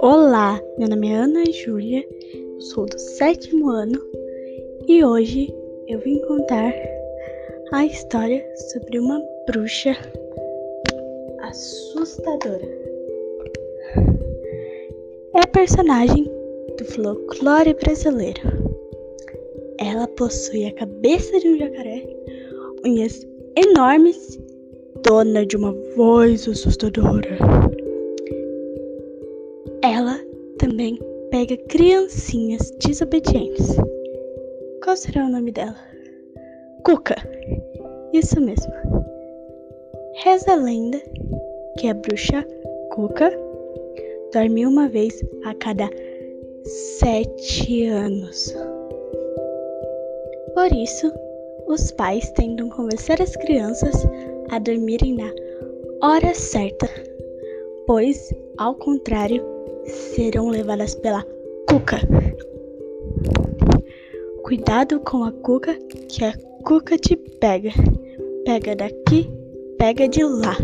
Olá, meu nome é Ana Júlia, sou do sétimo ano e hoje eu vim contar a história sobre uma bruxa assustadora. É a personagem do folclore brasileiro. Ela possui a cabeça de um jacaré, unhas enormes, dona de uma voz assustadora. Ela também pega criancinhas desobedientes. Qual será o nome dela? Cuca. Isso mesmo. Reza a lenda que a bruxa Cuca dorme uma vez a cada sete anos. Por isso, os pais tentam convencer as crianças a dormirem na hora certa, pois, ao contrário, serão levadas pela cuca. Cuidado com a cuca, que a cuca te pega. Pega daqui, pega de lá.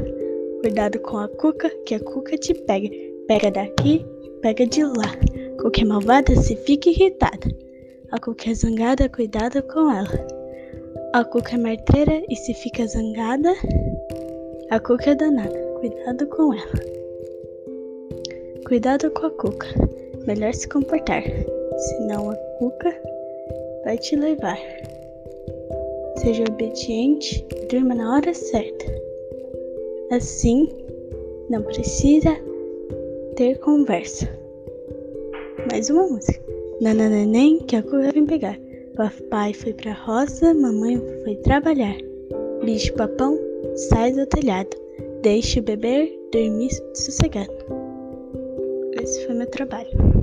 Cuidado com a cuca, que a cuca te pega. Pega daqui, pega de lá. É malvada, se fica irritada. A cuca é zangada, cuidado com ela. A cuca é marteira e se fica zangada, a cuca é danada. Cuidado com ela. Cuidado com a cuca. Melhor se comportar, senão a cuca vai te levar. Seja obediente e durma na hora certa. Assim, não precisa ter conversa. Mais uma música. Nananeném que a cuca vem pegar. Papai foi pra roça, mamãe foi trabalhar. Bicho papão, sai do telhado. Deixe o beber dormir sossegado. Esse foi meu trabalho.